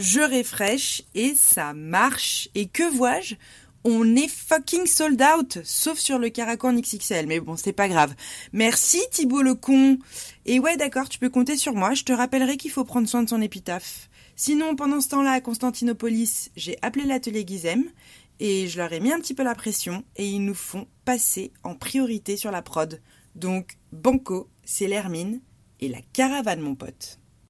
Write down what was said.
je refresh et ça marche. Et que vois-je? On est fucking sold out, sauf sur le Caracan XXL, mais bon, c'est pas grave. Merci Thibault le con. Et ouais, d'accord, tu peux compter sur moi, je te rappellerai qu'il faut prendre soin de son épitaphe. Sinon, pendant ce temps-là, à Constantinopolis, j'ai appelé l'atelier Gizem, et je leur ai mis un petit peu la pression, et ils nous font passer en priorité sur la prod. Donc, Banco, c'est l'Hermine, et la caravane, mon pote.